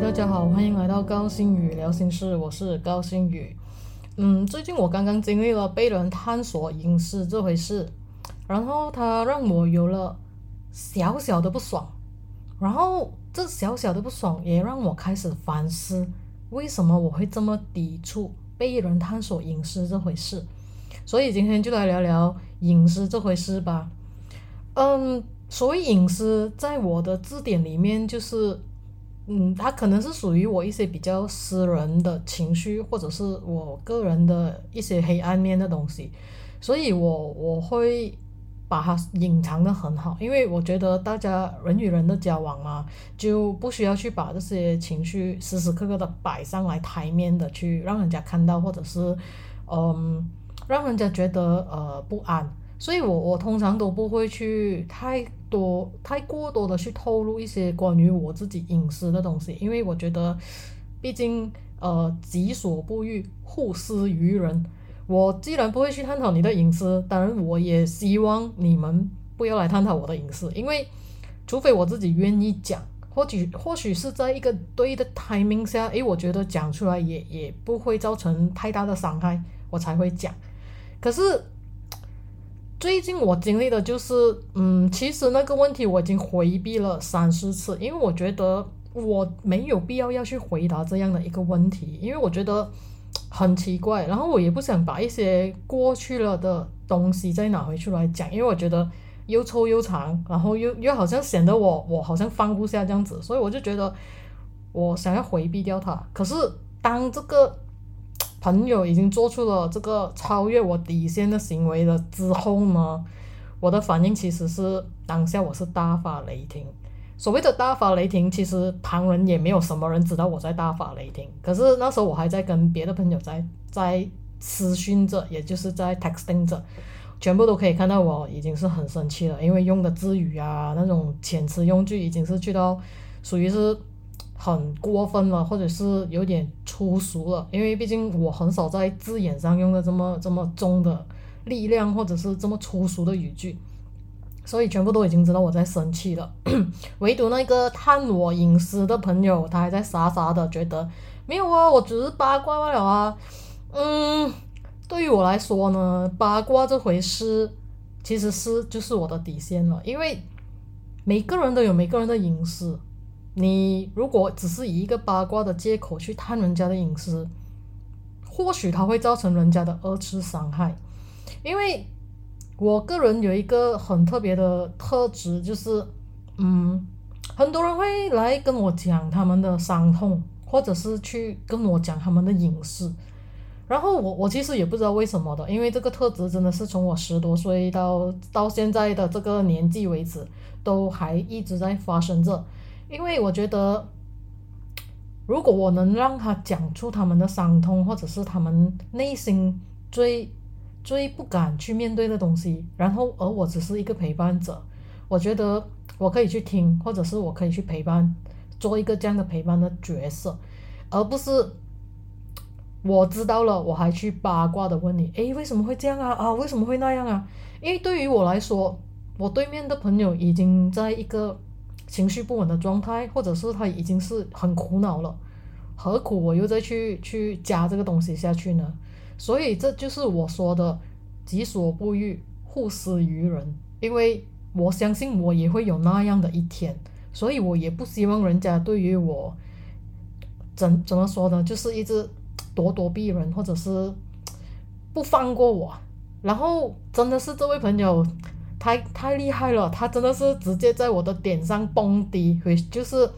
大家好，欢迎来到高星宇聊心事，我是高星宇。嗯，最近我刚刚经历了被人探索隐私这回事，然后它让我有了小小的不爽，然后这小小的不爽也让我开始反思，为什么我会这么抵触被人探索隐私这回事。所以今天就来聊聊隐私这回事吧。嗯，所谓隐私，在我的字典里面就是。嗯，它可能是属于我一些比较私人的情绪，或者是我个人的一些黑暗面的东西，所以我我会把它隐藏的很好，因为我觉得大家人与人的交往嘛，就不需要去把这些情绪时时刻刻的摆上来台面的去让人家看到，或者是嗯，让人家觉得呃不安。所以，我我通常都不会去太多、太过多的去透露一些关于我自己隐私的东西，因为我觉得，毕竟呃己所不欲，勿施于人。我既然不会去探讨你的隐私，当然我也希望你们不要来探讨我的隐私，因为除非我自己愿意讲，或许或许是在一个对的 timing 下，诶，我觉得讲出来也也不会造成太大的伤害，我才会讲。可是。最近我经历的就是，嗯，其实那个问题我已经回避了三四次，因为我觉得我没有必要要去回答这样的一个问题，因为我觉得很奇怪，然后我也不想把一些过去了的东西再拿回去来讲，因为我觉得又臭又长，然后又又好像显得我我好像放不下这样子，所以我就觉得我想要回避掉它。可是当这个。朋友已经做出了这个超越我底线的行为了之后呢，我的反应其实是当下我是大发雷霆。所谓的大发雷霆，其实旁人也没有什么人知道我在大发雷霆。可是那时候我还在跟别的朋友在在私讯着，也就是在 texting 着，全部都可以看到我已经是很生气了，因为用的字语啊那种遣词用句已经是去到属于是。很过分了，或者是有点粗俗了，因为毕竟我很少在字眼上用的这么这么重的力量，或者是这么粗俗的语句，所以全部都已经知道我在生气了。唯独那个探我隐私的朋友，他还在傻傻的觉得没有啊，我只是八卦罢了啊。嗯，对于我来说呢，八卦这回事其实是就是我的底线了，因为每个人都有每个人的隐私。你如果只是以一个八卦的借口去探人家的隐私，或许它会造成人家的二次伤害。因为我个人有一个很特别的特质，就是嗯，很多人会来跟我讲他们的伤痛，或者是去跟我讲他们的隐私。然后我我其实也不知道为什么的，因为这个特质真的是从我十多岁到到现在的这个年纪为止，都还一直在发生着。因为我觉得，如果我能让他讲出他们的伤痛，或者是他们内心最最不敢去面对的东西，然后而我只是一个陪伴者，我觉得我可以去听，或者是我可以去陪伴，做一个这样的陪伴的角色，而不是我知道了我还去八卦的问你，诶，为什么会这样啊？啊，为什么会那样啊？因为对于我来说，我对面的朋友已经在一个。情绪不稳的状态，或者是他已经是很苦恼了，何苦我又再去去加这个东西下去呢？所以这就是我说的“己所不欲，勿施于人”。因为我相信我也会有那样的一天，所以我也不希望人家对于我怎怎么说呢？就是一直咄咄逼人，或者是不放过我。然后真的是这位朋友。太太厉害了，他真的是直接在我的点上蹦迪，回就是，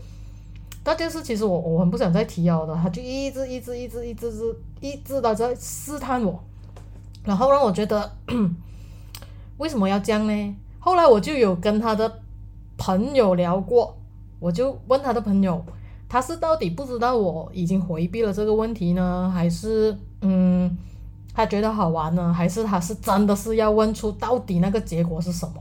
那件事其实我我很不想再提了的，他就一直一直一直一直是一直的在试探我，然后让我觉得 为什么要这样呢？后来我就有跟他的朋友聊过，我就问他的朋友，他是到底不知道我已经回避了这个问题呢，还是嗯？他觉得好玩呢，还是他是真的是要问出到底那个结果是什么？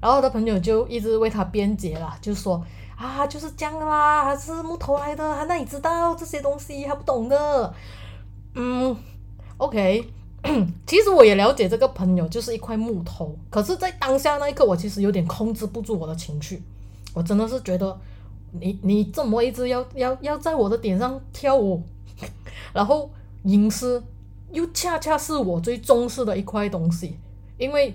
然后他朋友就一直为他辩解了，就说啊，就是这样啦，他是木头来的，他那里知道这些东西，他不懂的。嗯，OK，其实我也了解这个朋友就是一块木头，可是，在当下那一刻，我其实有点控制不住我的情绪，我真的是觉得你你怎么一直要要要在我的点上跳舞，然后隐私又恰恰是我最重视的一块东西，因为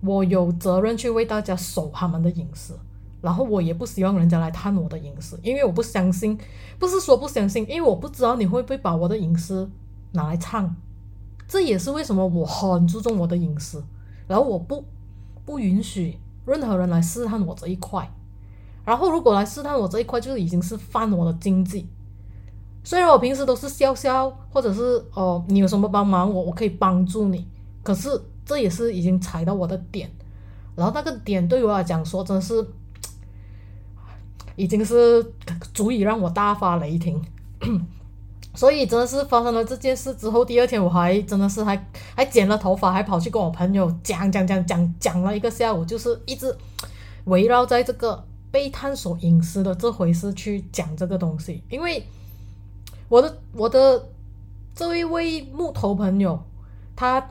我有责任去为大家守他们的隐私，然后我也不希望人家来探我的隐私，因为我不相信，不是说不相信，因为我不知道你会不会把我的隐私拿来唱，这也是为什么我很注重我的隐私，然后我不不允许任何人来试探我这一块。然后，如果来试探我这一块，就是已经是犯我的经济。虽然我平时都是笑笑，或者是哦，你有什么帮忙，我我可以帮助你。可是这也是已经踩到我的点，然后那个点对我来讲说，真是 已经是 足以让我大发雷霆。所以真的是发生了这件事之后，第二天我还真的是还还剪了头发，还跑去跟我朋友讲讲讲讲讲了一个下午，就是一直围绕在这个。被探索隐私的这回事去讲这个东西，因为我的我的这一位木头朋友，他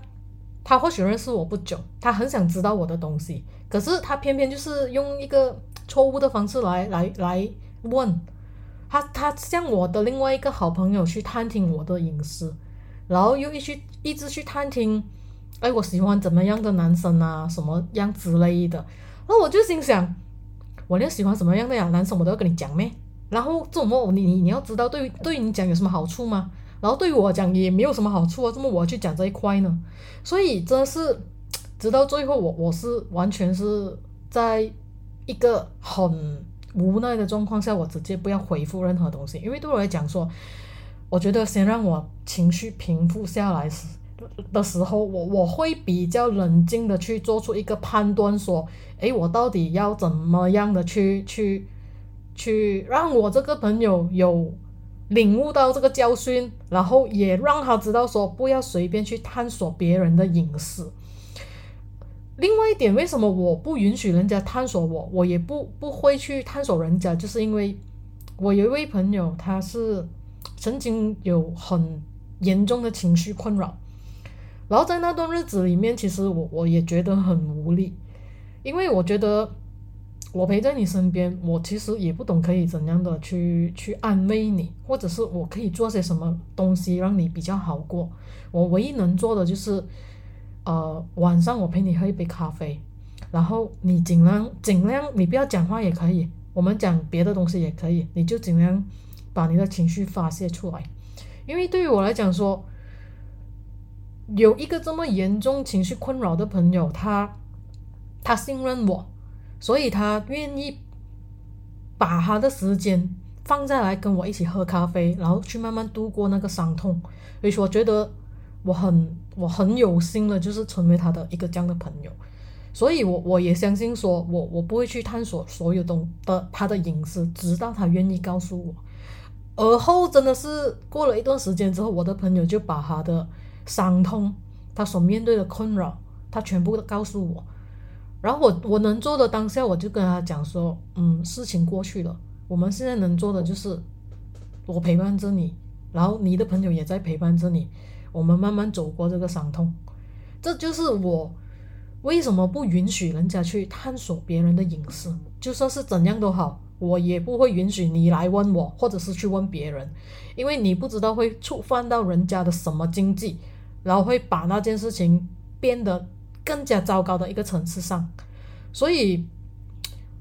他或许认识我不久，他很想知道我的东西，可是他偏偏就是用一个错误的方式来来来问他，他向我的另外一个好朋友去探听我的隐私，然后又一去一直去探听，哎，我喜欢怎么样的男生啊，什么样之类的，那我就心想。我连喜欢什么样的呀男生我都要跟你讲咩？然后这种么你你你要知道对于对你讲有什么好处吗？然后对于我讲也没有什么好处啊，这么我要去讲这一块呢？所以真的是直到最后我我是完全是在一个很无奈的状况下，我直接不要回复任何东西，因为对我来讲说，我觉得先让我情绪平复下来时的时候，我我会比较冷静的去做出一个判断说。诶，我到底要怎么样的去去去让我这个朋友有领悟到这个教训，然后也让他知道说不要随便去探索别人的隐私。另外一点，为什么我不允许人家探索我，我也不不会去探索人家，就是因为我有一位朋友，他是曾经有很严重的情绪困扰，然后在那段日子里面，其实我我也觉得很无力。因为我觉得我陪在你身边，我其实也不懂可以怎样的去去安慰你，或者是我可以做些什么东西让你比较好过。我唯一能做的就是，呃，晚上我陪你喝一杯咖啡，然后你尽量尽量你不要讲话也可以，我们讲别的东西也可以，你就尽量把你的情绪发泄出来。因为对于我来讲说，有一个这么严重情绪困扰的朋友，他。他信任我，所以他愿意把他的时间放在来跟我一起喝咖啡，然后去慢慢度过那个伤痛。所以说，我觉得我很我很有心的，就是成为他的一个这样的朋友。所以，我我也相信说，我我不会去探索所有东的他的隐私，直到他愿意告诉我。而后，真的是过了一段时间之后，我的朋友就把他的伤痛，他所面对的困扰，他全部都告诉我。然后我我能做的当下，我就跟他讲说，嗯，事情过去了，我们现在能做的就是我陪伴着你，然后你的朋友也在陪伴着你，我们慢慢走过这个伤痛。这就是我为什么不允许人家去探索别人的隐私，就算是怎样都好，我也不会允许你来问我，或者是去问别人，因为你不知道会触犯到人家的什么经济，然后会把那件事情变得。更加糟糕的一个层次上，所以，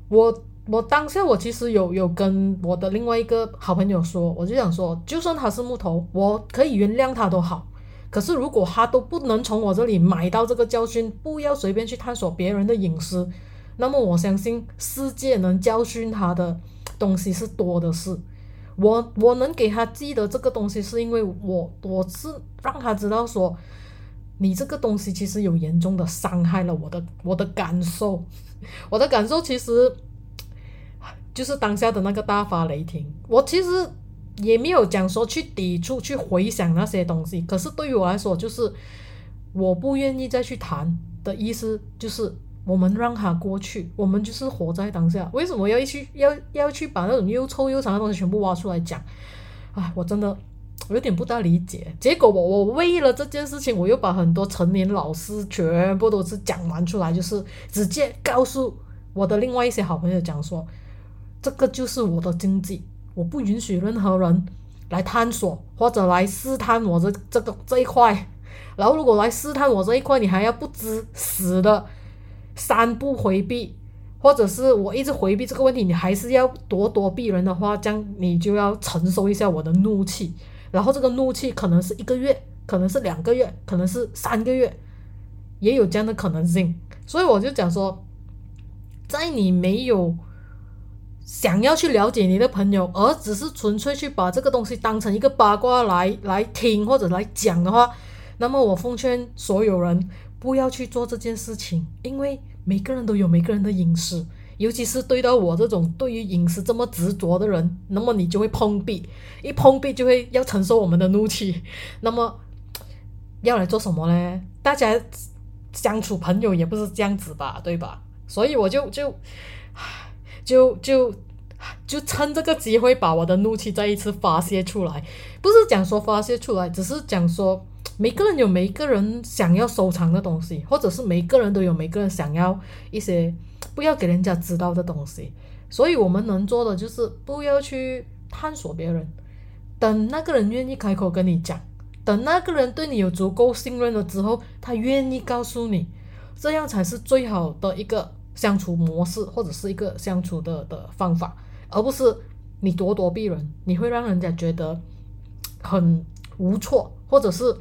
我我当下我其实有有跟我的另外一个好朋友说，我就想说，就算他是木头，我可以原谅他都好。可是如果他都不能从我这里买到这个教训，不要随便去探索别人的隐私，那么我相信世界能教训他的东西是多的是。我我能给他记得这个东西，是因为我我是让他知道说。你这个东西其实有严重的伤害了我的我的感受，我的感受其实就是当下的那个大发雷霆。我其实也没有讲说去抵触、去回想那些东西，可是对于我来说，就是我不愿意再去谈的意思，就是我们让它过去，我们就是活在当下。为什么要去要要去把那种又臭又长的东西全部挖出来讲？哎，我真的。我有点不大理解，结果我我为了这件事情，我又把很多成年老师全部都是讲完出来，就是直接告诉我的另外一些好朋友讲说，这个就是我的经济，我不允许任何人来探索或者来试探我这这个这一块。然后如果来试探我这一块，你还要不知死的三步回避，或者是我一直回避这个问题，你还是要咄咄逼人的话，这样你就要承受一下我的怒气。然后这个怒气可能是一个月，可能是两个月，可能是三个月，也有这样的可能性。所以我就讲说，在你没有想要去了解你的朋友，而只是纯粹去把这个东西当成一个八卦来来听或者来讲的话，那么我奉劝所有人不要去做这件事情，因为每个人都有每个人的隐私。尤其是对到我这种对于隐私这么执着的人，那么你就会碰壁，一碰壁就会要承受我们的怒气。那么要来做什么呢？大家相处朋友也不是这样子吧，对吧？所以我就就就就就趁这个机会把我的怒气再一次发泄出来。不是讲说发泄出来，只是讲说每个人有每个人想要收藏的东西，或者是每个人都有每个人想要一些。不要给人家知道的东西，所以我们能做的就是不要去探索别人，等那个人愿意开口跟你讲，等那个人对你有足够信任了之后，他愿意告诉你，这样才是最好的一个相处模式，或者是一个相处的的方法，而不是你咄咄逼人，你会让人家觉得很无措，或者是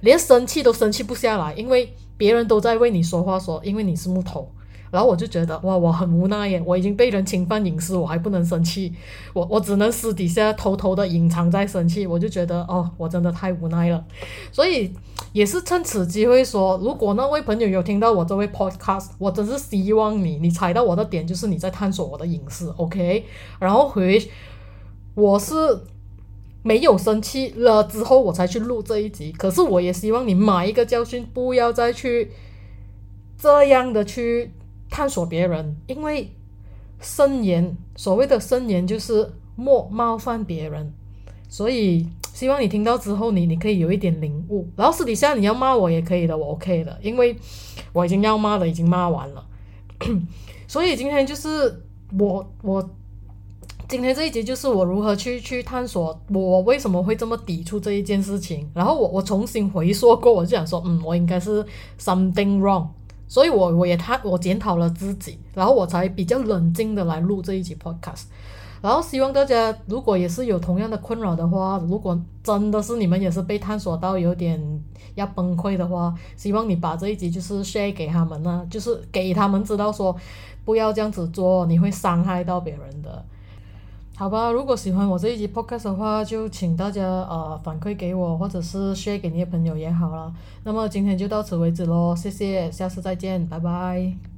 连生气都生气不下来，因为别人都在为你说话，说因为你是木头。然后我就觉得哇，我很无奈耶！我已经被人侵犯隐私，我还不能生气，我我只能私底下偷偷的隐藏在生气。我就觉得哦，我真的太无奈了。所以也是趁此机会说，如果那位朋友有听到我这位 podcast，我真是希望你，你踩到我的点，就是你在探索我的隐私，OK？然后回我是没有生气了之后，我才去录这一集。可是我也希望你买一个教训，不要再去这样的去。探索别人，因为慎言，所谓的慎言就是莫冒犯别人，所以希望你听到之后，你你可以有一点领悟。然后私底下你要骂我也可以的，我 OK 的，因为我已经要骂的已经骂完了。所以今天就是我我今天这一集就是我如何去去探索我为什么会这么抵触这一件事情。然后我我重新回溯过，我就想说，嗯，我应该是 something wrong。所以，我我也他我检讨了自己，然后我才比较冷静的来录这一集 podcast。然后希望大家如果也是有同样的困扰的话，如果真的是你们也是被探索到有点要崩溃的话，希望你把这一集就是 share 给他们呢，就是给他们知道说不要这样子做，你会伤害到别人的。好吧，如果喜欢我这一集 podcast 的话，就请大家呃反馈给我，或者是 share 给你的朋友也好了。那么今天就到此为止喽，谢谢，下次再见，拜拜。